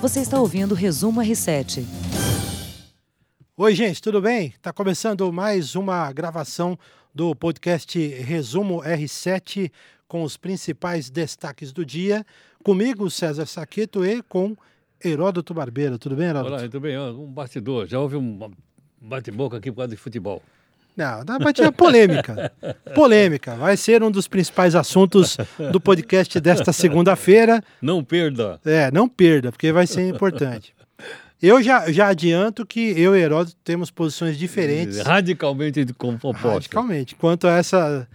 Você está ouvindo o Resumo R7. Oi, gente, tudo bem? Está começando mais uma gravação do podcast Resumo R7 com os principais destaques do dia. Comigo, César Saqueto, e com Heródoto Barbeiro. Tudo bem, Heródoto? Olá, tudo bem. Um bastidor. Já houve um bate-boca aqui por causa de futebol. Não, debate é polêmica. polêmica. Vai ser um dos principais assuntos do podcast desta segunda-feira. Não perda. É, não perda, porque vai ser importante. Eu já, já adianto que eu e Heródoto temos posições diferentes. Radicalmente opostas. Radicalmente, quanto a essa,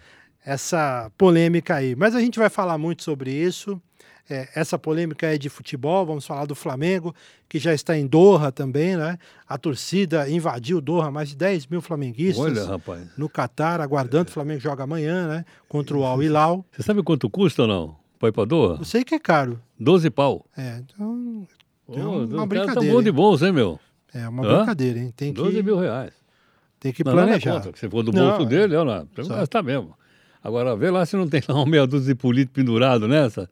essa polêmica aí. Mas a gente vai falar muito sobre isso. É, essa polêmica é de futebol, vamos falar do Flamengo, que já está em Doha também, né? A torcida invadiu Doha, mais de 10 mil flamenguistas Olha, rapaz. no Catar, aguardando. O Flamengo joga amanhã, né? Contra o Al Hilal. Você sabe quanto custa ou não? Para ir para Doha? Eu sei que é caro. 12 pau. É, então. É Oh, uma cara brincadeira. tá bom de bons, hein, meu? É uma Hã? brincadeira, hein? Tem 12 que, mil reais. tem que Não, nada planejar. contra. que Se for do Não, bolso é. dele, olha lá. Tem que Só. gastar mesmo. Agora, vê lá se não tem lá uma meia dúzia de político pendurado nessa,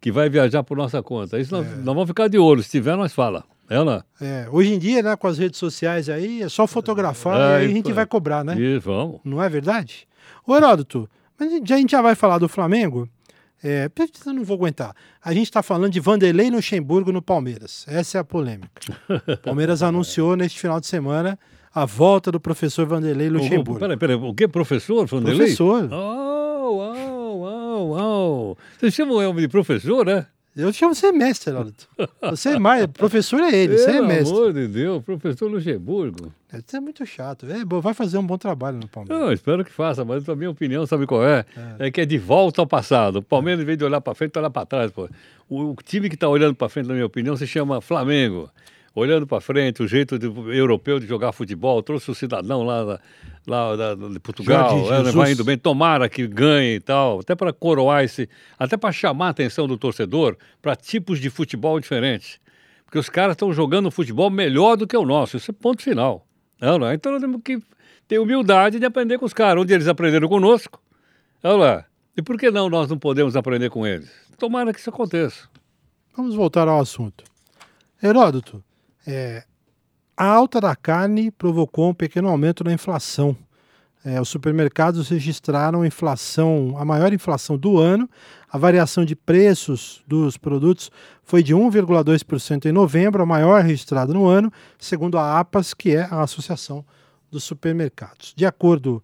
que vai viajar por nossa conta. Isso nós, nós vamos ficar de olho. Se tiver, nós fala. É ou não? É, hoje em dia, né, com as redes sociais aí, é só fotografar e É, aí a e gente pô. vai cobrar, né? E vamos. Não é verdade? Ô, Heródoto, mas a gente já- a gente já vai falar do Flamengo. É, eu não vou aguentar. A gente está falando de Vanderlei Luxemburgo no Palmeiras. Essa é a polêmica. O Palmeiras anunciou neste final de semana a volta do professor Vanderlei Luxemburgo. Peraí, peraí. O que? Professor? Vanderlei? Professor. Oh, uau, uau, uau. Você chama o Elmo de professor, né? Eu chamo você mestre, Heródoto. Você é mais. Professor é ele, você é Pelo mestre. amor de Deus, professor Luxemburgo. Você é muito chato. É, vai fazer um bom trabalho no Palmeiras. Não, espero que faça, mas a minha opinião, sabe qual é? É, que é de volta ao passado. O Palmeiras, em vez de olhar para frente, olhar para trás. Pô. O, o time que está olhando para frente, na minha opinião, se chama Flamengo. Olhando para frente, o jeito de- europeu de jogar futebol, trouxe o cidadão lá, da- lá da- de Portugal, é, né, vai indo bem, tomara que ganhe e tal, até para coroar esse, até para chamar a atenção do torcedor para tipos de futebol diferentes. Porque os caras estão jogando futebol melhor do que o nosso, isso é ponto final. Não, não. Então nós temos que ter humildade de aprender com os caras, onde eles aprenderam conosco. Olha lá. E por que não nós não podemos aprender com eles? Tomara que isso aconteça. Vamos voltar ao assunto. Heródoto, é, a alta da carne provocou um pequeno aumento na inflação. É, os supermercados registraram inflação, a maior inflação do ano. A variação de preços dos produtos foi de 1,2% em novembro, a maior registrada no ano, segundo a APAS, que é a Associação dos Supermercados. De acordo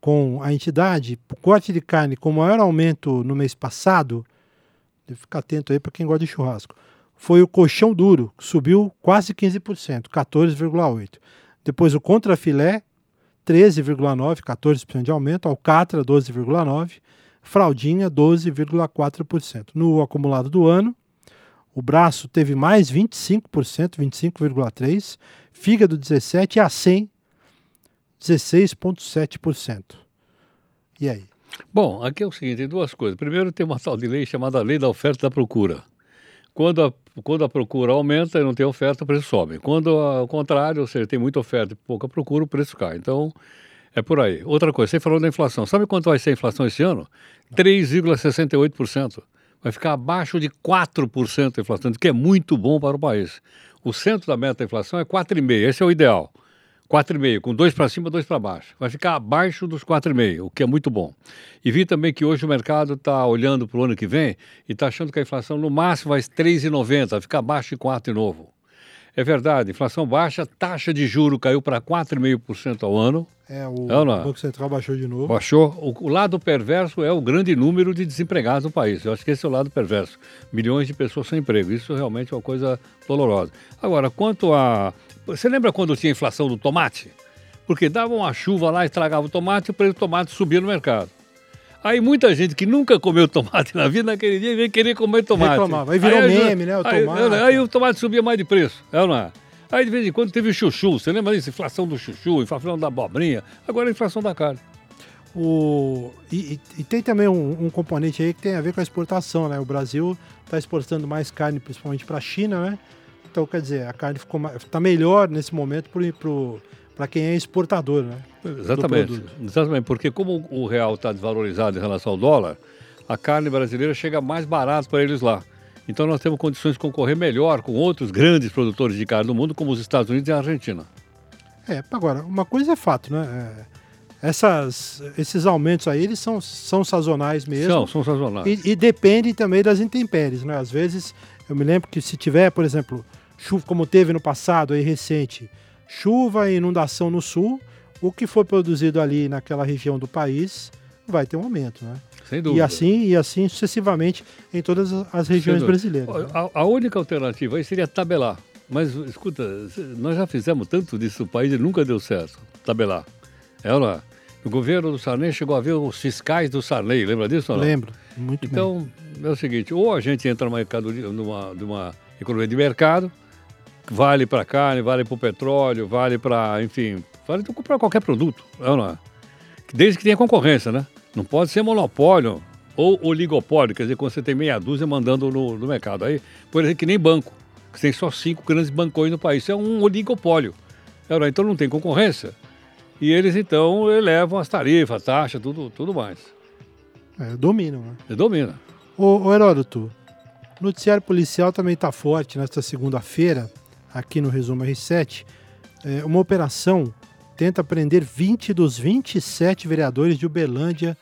com a entidade, o corte de carne com maior aumento no mês passado, deve ficar atento aí para quem gosta de churrasco, foi o colchão duro, que subiu quase 15%, 14,8%. Depois o contrafilé, 13,9%, 14% de aumento, alcatra, 12,9%, fraldinha, 12,4%. No acumulado do ano, o braço teve mais 25%, 25,3%, fígado 17% e a 100, 16,7%. E aí? Bom, aqui é o seguinte, tem duas coisas. Primeiro, tem uma tal de lei chamada Lei da Oferta e da Procura. Quando a, quando a procura aumenta e não tem oferta, o preço sobe. Quando ao contrário, ou seja, tem muita oferta e pouca procura, o preço cai. Então, é por aí. Outra coisa, você falou da inflação. Sabe quanto vai ser a inflação esse ano? 3,68%. Vai ficar abaixo de 4% a inflação, que é muito bom para o país. O centro da meta da inflação é 4,5%. Esse é o ideal. 4,5, com dois para cima, dois para baixo. Vai ficar abaixo dos 4,5, o que é muito bom. E vi também que hoje o mercado está olhando para o ano que vem e está achando que a inflação no máximo vai 3,90, vai ficar abaixo de 4 de novo. É verdade, inflação baixa, taxa de juro caiu para 4,5% ao ano, É, o É é? Banco Central baixou de novo. baixou. O, o lado perverso é o grande número de desempregados no país. Eu acho que esse é o lado perverso. Milhões de pessoas sem emprego. Isso realmente é uma coisa dolorosa. Agora, quanto a. Você lembra quando tinha inflação do tomate? Porque dava uma chuva lá, estragava o tomate e o preço do tomate subia no mercado. Aí muita gente que nunca comeu tomate na vida, naquele dia, veio querer comer tomate. Reclamava. Aí virou a- meme, né, o aí, tomate. aí o tomate subia mais de preço. É não é? Aí de vez em quando teve o chuchu. Você lembra disso? Inflação do chuchu, inflação da abobrinha. Agora a inflação da carne. O, e, e- tem também um, um componente aí que tem a ver com a exportação, né? O Brasil está exportando mais carne, principalmente para a China, né? Então, quer dizer, a carne ficou está melhor nesse momento para quem é exportador, né? Exatamente. Exatamente, porque como o real está desvalorizado em relação ao dólar, a carne brasileira chega mais barato para eles lá. Então nós temos condições de concorrer melhor com outros grandes produtores de carne do mundo, como os Estados Unidos e a Argentina. É, agora, uma coisa é fato, né? É, essas, esses aumentos aí, eles são, são sazonais mesmo. São, são sazonais. E, e depende também das intempéries, né? Às vezes, eu me lembro que se tiver, por exemplo, chuva, como teve no passado aí recente, chuva e inundação no sul, o que for produzido ali naquela região do país vai ter um aumento, né? Sem dúvida. E assim, e assim sucessivamente em todas as regiões brasileiras. Né? A, a, única alternativa aí seria tabelar. Mas, escuta, nós já fizemos tanto disso no país e nunca deu certo. Tabelar. É ou não é? O governo do Sarney chegou a ver os fiscais do Sarney, lembra disso ou não? Lembro, muito então, bem. é o seguinte, ou a gente entra numa, numa, numa economia de mercado, vale para carne, vale para o petróleo, vale para, enfim, vale para qualquer produto, é não é? Desde que tenha concorrência, né? Não pode ser monopólio ou oligopólio, quer dizer, quando você tem meia dúzia mandando no, no mercado. Aí, por exemplo, que nem banco, que tem só cinco grandes bancões no país. Isso é um oligopólio. Então não tem concorrência. E eles então elevam as tarifas, taxa, tudo, tudo mais. É, dominam, né? É, domina. Ô, ô Heródoto, o noticiário policial também está forte nesta segunda-feira, aqui no Resumo R7. É, uma operação tenta prender 20 dos 27 vereadores de Uberlândia,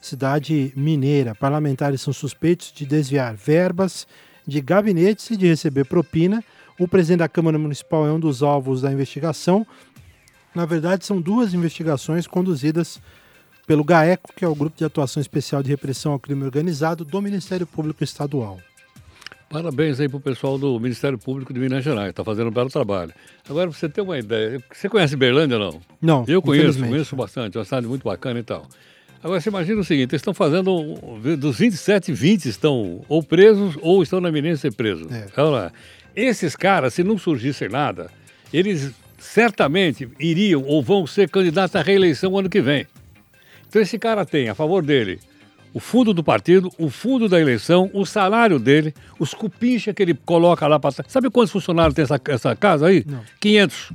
cidade mineira. Parlamentares são suspeitos de desviar verbas de gabinetes e de receber propina. O presidente da Câmara Municipal é um dos alvos da investigação. Na verdade, são duas investigações conduzidas pelo GAECO, que é o Grupo de Atuação Especial de Repressão ao Crime Organizado do Ministério Público Estadual. Parabéns aí para o pessoal do Ministério Público de Minas Gerais, está fazendo um belo trabalho. Agora, para você ter uma ideia, você conhece Berlândia ou não? Não, Eu conheço, conheço bastante, é uma cidade muito bacana e tal. Agora, você imagina o seguinte, eles estão fazendo, dos 27, 20 estão ou presos ou estão na iminência de ser presos. É. Então, esses caras, se não surgissem nada, eles certamente iriam ou vão ser candidatos à reeleição ano que vem. Então esse cara tem a favor dele o fundo do partido, o fundo da eleição, o salário dele, os cupincha que ele coloca lá para Sabe quantos funcionários tem essa, essa casa aí? Não. 500.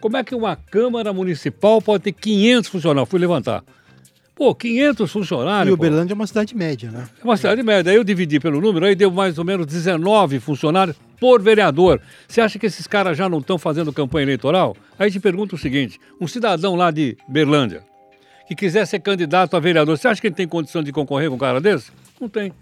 Como é que uma Câmara Municipal pode ter 500 funcionários? Fui levantar. Pô, 500 funcionários. E Uberlândia pô. é uma cidade média, né? É uma cidade média. Aí eu dividi pelo número, aí deu mais ou menos 19 funcionários por vereador. Você acha que esses caras já não estão fazendo campanha eleitoral? Aí te pergunto o seguinte: um cidadão lá de Berlândia, que quiser ser candidato a vereador, você acha que ele tem condição de concorrer com um cara desse? Não tem.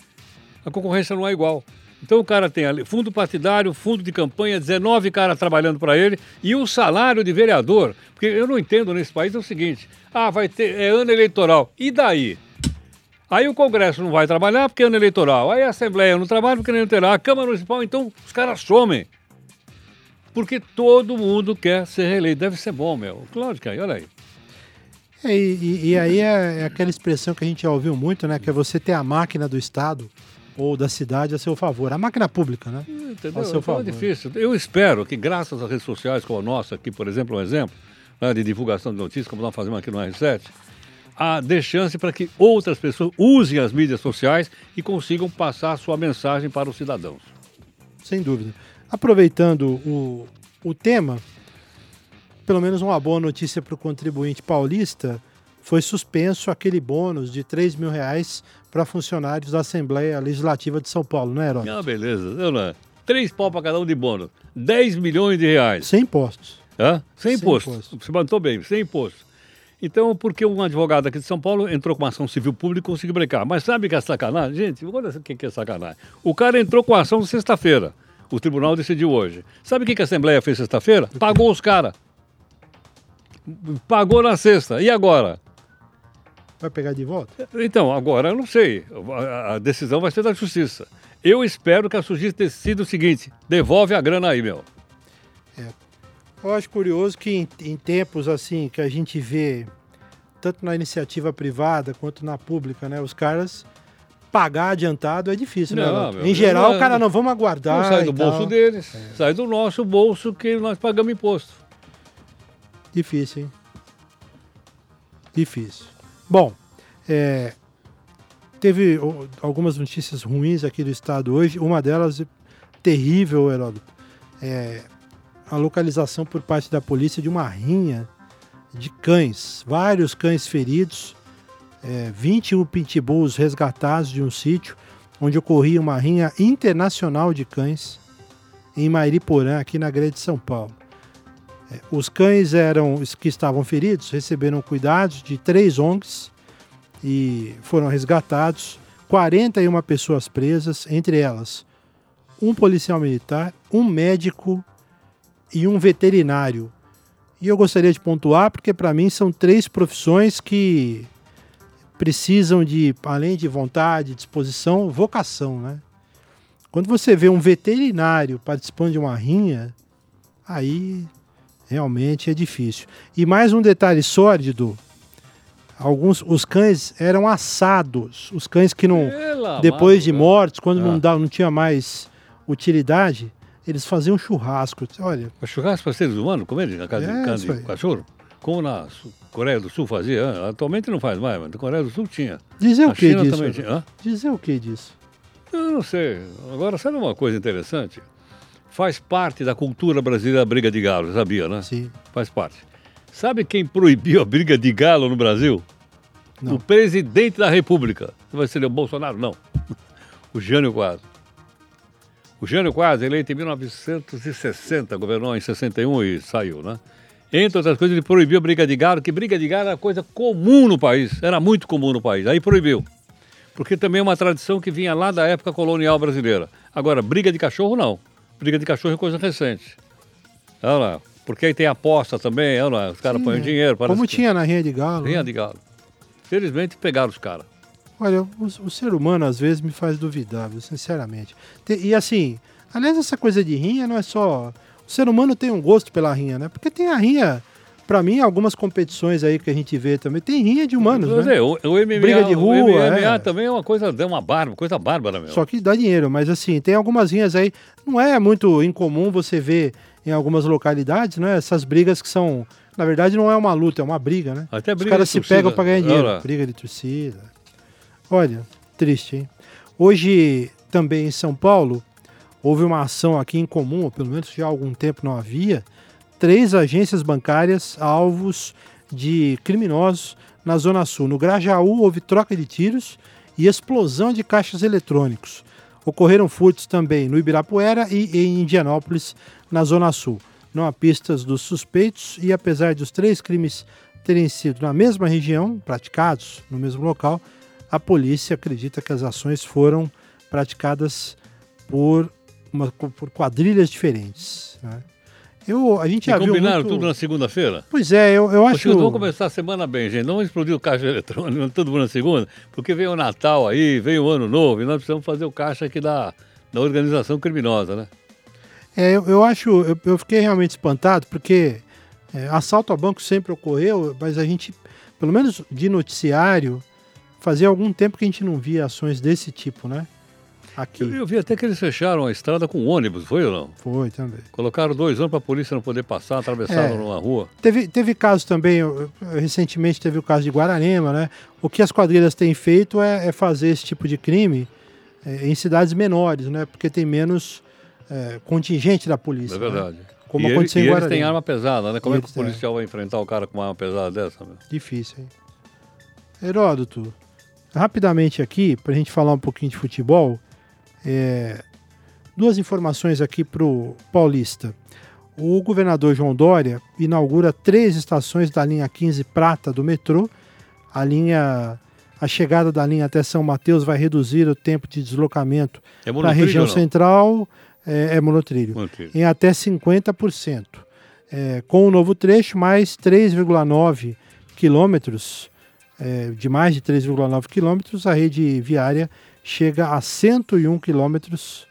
A concorrência não é igual. Então o cara tem fundo partidário, fundo de campanha, 19 caras trabalhando para ele e o salário de vereador. Porque eu não entendo nesse país é o seguinte: ah, vai ter é ano eleitoral. E daí? Aí o Congresso não vai trabalhar porque é ano eleitoral. Aí a Assembleia não trabalha porque não terá. A Câmara Municipal, então, os caras somem. Porque todo mundo quer ser reeleito. Deve ser bom, meu. Claro que aí, olha aí. É, e, e, aí é, é, aquela expressão que a gente já ouviu muito, né? Que é você ter a máquina do Estado ou da cidade a seu favor. A máquina pública, né? Entendeu? A seu então é favor. É difícil. Eu espero que, graças às redes sociais como a nossa, aqui, por exemplo, um exemplo né, de divulgação de notícias, como nós fazemos aqui no R7, há dê chance para que outras pessoas usem as mídias sociais e consigam passar a sua mensagem para os cidadãos. Sem dúvida. Aproveitando o, o tema, pelo menos uma boa notícia para o contribuinte paulista, foi suspenso aquele bônus de 3 mil reais para funcionários da Assembleia Legislativa de São Paulo, não é, Herói? Ah, beleza. Não, não. Três pau para cada um de bônus. 10 milhões de reais. Sem impostos. Hã? Sem, sem imposto. imposto. Você mandou bem, sem imposto. Então, porque um advogado aqui de São Paulo entrou com uma ação civil pública e conseguiu brecar. Mas sabe que é sacanagem? Gente, olha o que é sacanagem. O cara entrou com a ação sexta-feira. O tribunal decidiu hoje. Sabe o que a Assembleia fez sexta-feira? Pagou os caras. Pagou na sexta. E agora? Vai pegar de volta? Então, agora eu não sei. A decisão vai ser da justiça. Eu espero que a justiça decida o seguinte: devolve a grana aí, meu. É. Eu acho curioso que em, em tempos assim que a gente vê, tanto na iniciativa privada quanto na pública, né? Os caras pagar adiantado é difícil, né, não, né? Meu, em geral, o cara não vamos aguardar. Não sai do bolso tal. deles, é. sai do nosso bolso que nós pagamos imposto. Difícil, hein? Difícil. Bom, é, teve algumas notícias ruins aqui do estado hoje. Uma delas, terrível, Heródoto, é a localização por parte da polícia de uma rinha de cães. Vários cães feridos, é, 21 pitbulls resgatados de um sítio. onde ocorria uma rinha internacional de cães em Mairiporã, aqui na Grande São Paulo. Os cães eram os que estavam feridos, receberam cuidados de três ONGs e foram resgatados. 41 pessoas presas, entre elas um policial militar, um médico e um veterinário. E eu gostaria de pontuar porque para mim são três profissões que precisam de, além de vontade, disposição, vocação, né? Quando você vê um veterinário participando de uma rinha, aí realmente é difícil. E mais um detalhe sórdido, alguns os cães eram assados, os cães que não Pela depois de mortos, quando não Ah. dá, não tinha mais utilidade, eles faziam churrasco. Olha, O churrasco para seres humanos, como ele, na casa É, de aí. de cachorro? Como na Coreia do Sul fazia, atualmente não faz mais, mas na Coreia do Sul tinha. dizer Na o que China disso? também tinha. Hã? Dizer o que disso? Eu não sei. Agora, sabe uma coisa interessante? Faz parte da cultura brasileira a briga de galo, sabia, né? Sim. Faz parte. Sabe quem proibiu a briga de galo no Brasil? Não. O presidente da República. Não vai ser o Bolsonaro, não. O Jânio Quadros. O Jânio Quadros, eleito em 1960, governou em 61 e saiu, né? Entre outras coisas, ele proibiu a briga de galo, que briga de galo era coisa comum no país, era muito comum no país. Aí proibiu. Porque também é uma tradição que vinha lá da época colonial brasileira. Agora, briga de cachorro, não. Briga de cachorro é coisa recente. Olha lá. Porque aí tem aposta também, olha lá, os caras põem é. dinheiro. Como que- tinha na rinha de galo. Rinha né? de galo. Felizmente pegaram os caras. Olha, o, o ser humano às vezes me faz duvidar, viu, sinceramente. Te- e assim, aliás, essa coisa de rinha não é só. O ser humano tem um gosto pela rinha, né? Porque tem a rinha, pra mim, algumas competições aí que a gente vê também, tem rinha de humanos, né? o, MMA, Briga de rua, o MMA é. também é uma coisa, é uma bárbara, coisa bárbara mesmo. Só que dá dinheiro, mas assim, tem algumas rinhas aí. Não é muito incomum você ver em algumas localidades, né? Essas brigas que são. Na verdade, não é uma luta, é uma briga, né? Até Os briga caras de se torcida. pegam pra ganhar dinheiro. Olha. Briga de torcida. Olha, triste, hein? Hoje, também em São Paulo, houve uma ação aqui em comum, ou pelo menos já há algum tempo não havia, três agências bancárias alvos de criminosos na Zona Sul. No Grajaú houve troca de tiros e explosão de caixas eletrônicos. Ocorreram furtos também no Ibirapuera e em Indianópolis, na Zona Sul. Não há pistas dos suspeitos e, apesar dos três crimes terem sido na mesma região, praticados no mesmo local, a polícia acredita que as ações foram praticadas por, uma- por quadrilhas diferentes. né? Eu, a gente E já viu combinaram muito... tudo na segunda-feira? Pois é, eu, eu acho... Chico, vamos começar a semana bem, gente. Não explodir o caixa eletrônico todo mundo na segunda, porque vem o Natal aí, vem o Ano Novo, e nós precisamos fazer o caixa aqui da, da organização criminosa, né? É, eu, eu acho, eu, eu fiquei realmente espantado, porque é, assalto a banco sempre ocorreu, mas a gente, pelo menos de noticiário, fazia algum tempo que a gente não via ações desse tipo, né? Aqui. Eu, eu vi até que eles fecharam a estrada com ônibus, foi ou não? Foi também. Colocaram dois anos para a polícia não poder passar, atravessaram É. numa rua. Teve, teve casos também, eu- recentemente teve o caso de Guararema, né? O que as quadrilhas têm feito é, é fazer esse tipo de crime é, em cidades menores, né? Porque tem menos é, contingente da polícia. É né? verdade. Como e ele- aconteceu em e eles Guararema. têm arma pesada, né? Como é que o policial vai enfrentar o cara com uma arma pesada dessa? Meu? Difícil, hein? Heródoto, rapidamente aqui, para a gente falar um pouquinho de futebol, é, duas informações aqui para o Paulista. O governador João Dória inaugura três estações da linha 15 Prata do metrô. A linha, a chegada da linha até São Mateus vai reduzir o tempo de deslocamento É para a monotrilho região central, é, é monotrilho Monotrilho. em até 50%. É, com o novo trecho, mais 3,9 quilômetros, é, de mais de 3,9 quilômetros, a rede viária chega a 101 quilômetros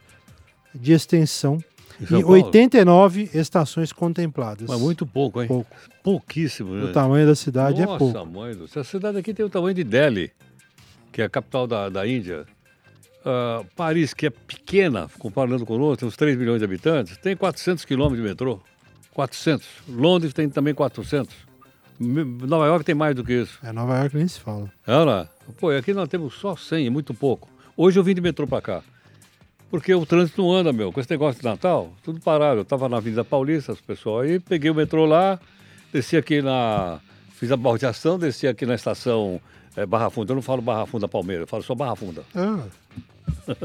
de extensão e Paulo? 89 estações contempladas. Mas muito pouco, hein? pouco. Pouquíssimo, né? O tamanho da cidade Nossa, é pouco. mãe do céu. A cidade aqui tem o tamanho de Delhi, que é a capital da, da Índia. Ah, Paris, que é pequena, comparando com outro, tem uns 3 milhões de habitantes, tem 400 quilômetros de metrô. 400. Londres tem também 400. Me- Nova York tem mais do que isso. É Nova York nem se fala. Olha lá. Pô, e aqui nós temos só 100, é muito pouco. Hoje eu vim de metrô pra cá. Porque o trânsito não anda, meu. Com esse negócio de Natal, tudo parado. Eu tava na Avenida Paulista, as pessoal aí, peguei o metrô lá, desci aqui na. Fiz a baldeação, desci aqui na estação É Barra Funda, eu não falo Barra Funda Palmeiras, eu falo só Barra Funda. Ah,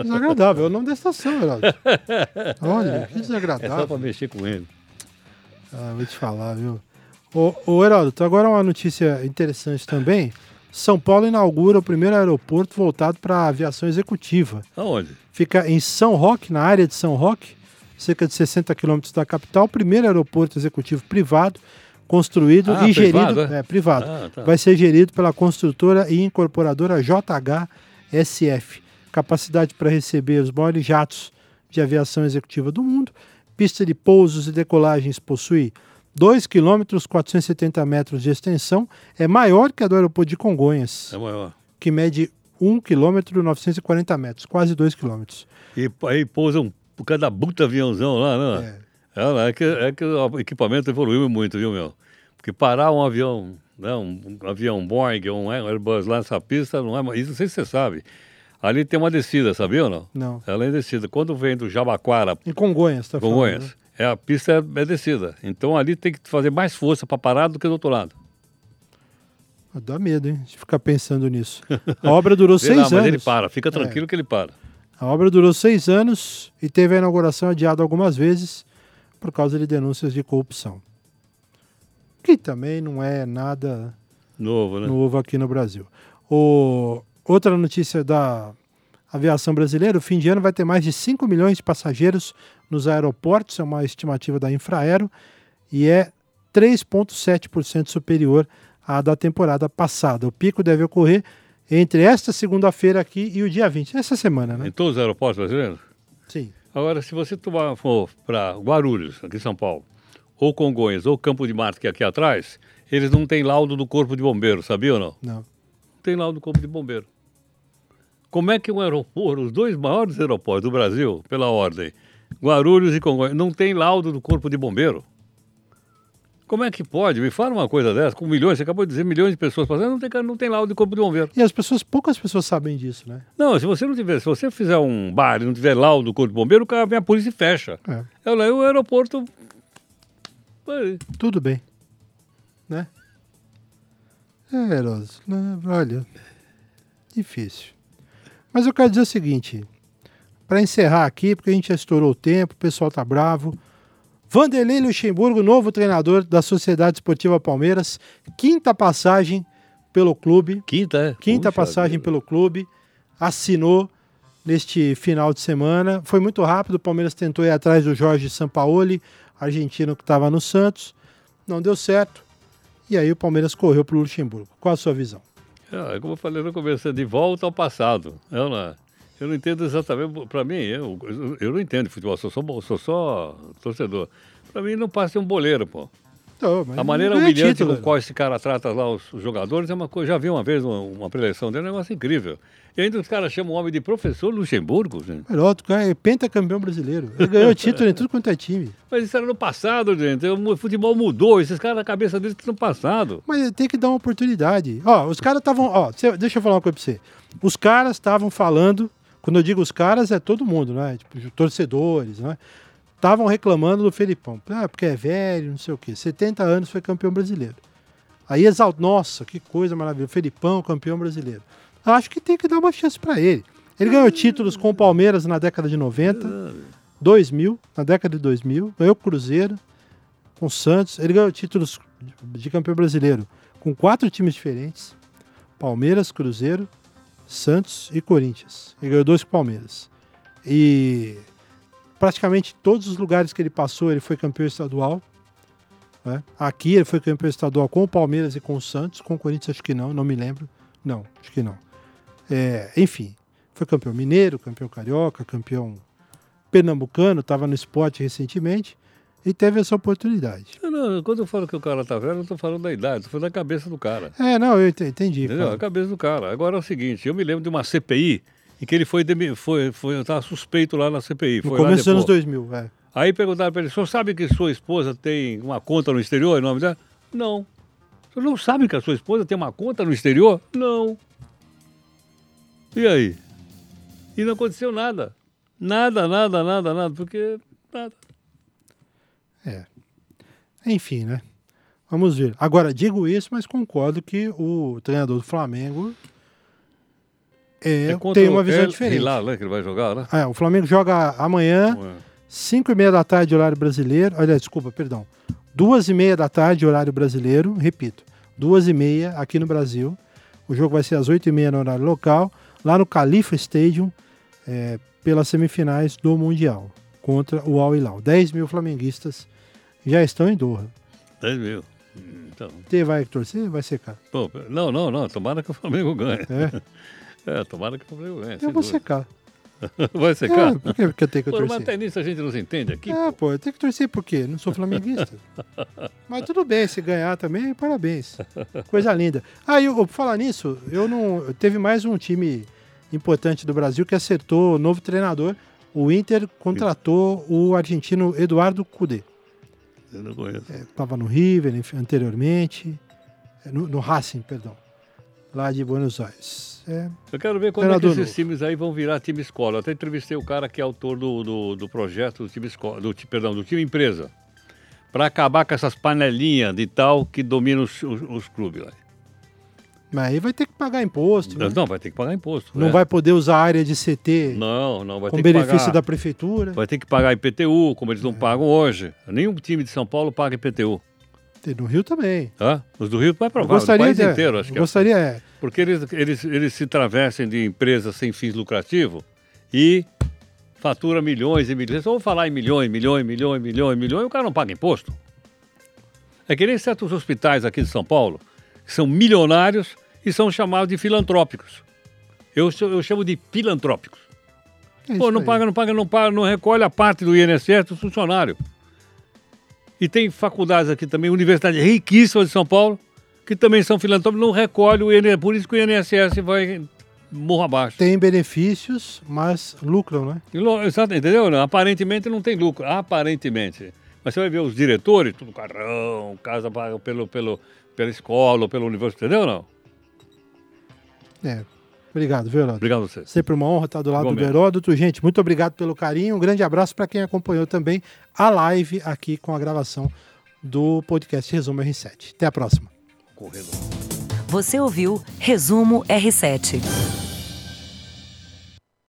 desagradável. É o nome da estação, Heraldo. Olha, que É só desagradável. pra mexer com ele. Ah, vou te falar, viu? Ô, ô Heraldo, agora uma notícia interessante também. São Paulo inaugura o primeiro aeroporto voltado para aviação executiva. Aonde? Fica em São Roque, na área de São Roque, cerca de 60 quilômetros da capital. Primeiro aeroporto executivo privado construído Ah, e privado, gerido. é? É, privado. Ah, tá. Vai ser gerido pela construtora e incorporadora JHSF. Capacidade para receber os maiores jatos de aviação executiva do mundo. Pista de pousos e decolagens possui 2 km 470 metros de extensão. É maior que a do aeroporto de Congonhas, É maior. que mede 1 km 940 metros, quase 2 km. E aí pousa um por cada puta aviãozão lá, né? É. É, é, que, é que o equipamento evoluiu muito, viu, meu? Porque parar um avião, né, um, um avião Boeing um Airbus lá nessa pista, não é, isso não sei se você sabe. Ali tem uma descida, sabia ou não? Não. Ela é descida. Quando vem do Jabaquara, Em Congonhas, tá falando, Congonhas, né? É, a pista é, é descida. Então ali tem que fazer mais força para parar do que do outro lado. Ah, Dá medo, hein? De ficar pensando nisso. A obra durou Sei seis lá, mas anos. ele para, fica tranquilo que ele para. A obra durou seis anos e teve a inauguração adiada algumas vezes por causa de denúncias de corrupção. Que também não é nada Novo, né? novo aqui no Brasil. O... Outra notícia da aviação brasileira: o fim de ano vai ter mais de 5 milhões de passageiros nos aeroportos, é uma estimativa da Infraero, e é 3,7% superior à da temporada passada. O pico deve ocorrer entre esta segunda-feira aqui e o dia 20, essa semana, Em né? todos os aeroportos brasileiros? Sim. Agora, se você tomar, for para Guarulhos, aqui em São Paulo, ou Congonhas, ou Campo de Marte, que é aqui atrás, eles não têm laudo do Corpo de Bombeiro, sabia ou não? Não. Não tem laudo do Corpo de Bombeiro. Como é que um aeroporto, os dois maiores aeroportos do Brasil, pela ordem, Guarulhos e Congonhas, não tem laudo do Corpo de Bombeiro? Como é que pode? Me fala uma coisa dessa, com milhões, você acabou de dizer milhões de pessoas passando, não tem, não tem laudo do Corpo de Bombeiro. E as pessoas, poucas pessoas sabem disso, né? Não, se você não tiver, se você fizer um bar e não tiver laudo do Corpo de Bombeiro, o cara vem a polícia e fecha. É, Eu levo o aeroporto. Aí. tudo bem. Né? É, Eros, né? olha, difícil. Mas eu quero dizer o seguinte, para encerrar aqui, porque a gente já estourou o tempo, o pessoal tá bravo. Vanderlei Luxemburgo, novo treinador da Sociedade Esportiva Palmeiras, quinta passagem pelo clube, Quinta, é? quinta Puxa passagem pelo clube, assinou neste final de semana. Foi muito rápido, o Palmeiras tentou ir atrás do Jorge Sampaoli, argentino que estava no Santos, não deu certo. E aí o Palmeiras correu para o Luxemburgo. Qual a sua visão? É, como eu falei no começo, é de volta ao passado. Eu não, eu não entendo exatamente. Para mim, eu, eu não entendo de futebol, sou só, sou só torcedor. Para mim, não passa de um boleiro, pô. Não, mas A maneira humilhante título. com qual esse cara trata lá os, os jogadores é uma coisa. Já vi uma vez uma, uma preleção dele, é um negócio incrível. E ainda os caras chamam o homem de professor Luxemburgo, gente. Heródoto, cara, é pentacampeão brasileiro. Ele ganhou título em tudo quanto é time. Mas isso era no passado, gente. O futebol mudou. Esses caras na cabeça deles que no passado. Mas tem que dar uma oportunidade. Ó, os caras estavam. Ó, cê- deixa eu falar uma coisa pra você. Os caras estavam falando. Quando eu digo os caras, é todo mundo, né? Tipo, torcedores, né? Estavam reclamando do Felipão. Ah, porque é velho, não sei o quê. 70 anos foi campeão brasileiro. Aí exalta. Nossa, que coisa maravilhosa. Felipão, campeão brasileiro. Acho que tem que dar uma chance pra ele. Ele ganhou títulos com o Palmeiras na década de 90, 2000, na década de 2000. Ganhou Cruzeiro com o Santos. Ele ganhou títulos de campeão brasileiro com quatro times diferentes: Palmeiras, Cruzeiro, Santos e Corinthians. Ele ganhou dois com o Palmeiras. E praticamente todos os lugares que ele passou, ele foi campeão estadual. né? Aqui ele foi campeão estadual com o Palmeiras e com o Santos, com o Corinthians acho que não, não me lembro. Não, acho que não. É, enfim, foi campeão mineiro, campeão carioca, campeão pernambucano, estava no esporte recentemente e teve essa oportunidade. Não- quando eu falo que o cara tá velho, eu não tô falando da idade, tô falando da cabeça do cara. É, não, eu ente- entendi. Entendeu? cara. A cabeça do cara. Agora é o seguinte, eu me lembro de uma CPI em que ele foi, foi, foi estava suspeito lá na CPI. No começo dos anos depor. 2000, é. Aí perguntaram para ele, o senhor sabe que sua esposa tem uma conta no exterior em nome dela? Não. O senhor não sabe que a sua esposa tem uma conta no exterior? Não. E aí? E não aconteceu nada. Nada, nada, nada, nada, porque nada. É. Enfim, né? Vamos ver. Agora, digo isso, mas concordo que o treinador do Flamengo é, contra tem uma visão El diferente. Hilal, né, que ele vai jogar, né? É, o Flamengo joga amanhã, Ué. 5 e meia da tarde, horário brasileiro. Olha, desculpa, perdão. Duas e meia da tarde, horário brasileiro. Repito, duas e meia aqui no Brasil. O jogo vai ser às 8 e meia no horário local, lá no Califa Stadium, é, pelas semifinais do Mundial, contra o Al Hilal. 10 mil flamenguistas já estão em Doha. 10 mil. Hum, Então, Você vai torcer? Vai secar. pô, não, não, não. Tomara que o Flamengo ganhe. É, É, tomara que o Flamengo ganhe. eu vou dúvida. secar. Vai secar? É, por que que eu tenho que Pô, mas torcer? até nisso a gente não se entende aqui. Ah, pô, eu tenho que torcer por quê? Não sou flamenguista. Mas tudo bem, se ganhar também, parabéns. Coisa linda. Ah, e eu, por falar nisso, eu não. Teve mais um time importante do Brasil que acertou o novo treinador. O Inter contratou o argentino Eduardo Cudê. Eu não conheço. Estava no River enfim, anteriormente. é, No, no Racing, perdão. Lá de Buenos Aires. É, Eu quero ver quando é que esses novo. times aí vão virar time escola. Eu até entrevistei o cara que é autor do, do, do projeto do time escola, do, perdão, do time empresa. Para acabar com essas panelinhas de tal que dominam os, os, os clubes lá. Mas aí vai ter que pagar imposto. né? Não, vai ter que pagar imposto. Não né? vai poder usar a área de CT Não, não, vai com ter que benefício pagar. da prefeitura. Vai ter que pagar IPTU, como eles não pagam hoje. Nenhum time de São Paulo paga IPTU. Tem No Rio também. Tá? Os do Rio vai provar, o país de, inteiro, acho que é. gostaria é, Porque eles, eles, eles se travessem de empresas sem fins lucrativos e fatura milhões e milhões. Vamos falar em milhões, milhões, milhões, milhões, milhões, e o cara não paga imposto. É que nem certos hospitais aqui de São Paulo, que são milionários e são chamados de filantrópicos. Eu, eu chamo de pilantrópicos. é Pô, não aí. paga, não paga, não paga, não recolhe a parte do INSS do funcionário. E tem faculdades aqui também, universidades riquíssimas de São Paulo, que também são filantrópicos, não recolhe o INSS, por isso que o INSS vai morro abaixo. Tem benefícios, mas lucram, né? Exato, entendeu? Aparentemente não tem lucro, aparentemente. Mas você vai ver os diretores, tudo carrão, casa paga pelo, pelo, pela escola, pela universidade, entendeu ou não? É. Obrigado, viu, Heródoto? Obrigado a vocês. Sempre uma honra estar do lado Igualmente. do Heródoto. Gente, muito obrigado pelo carinho. Um grande abraço para quem acompanhou também a live aqui com a gravação do podcast Resumo R7. Até a próxima. Corredor. Você ouviu Resumo R7.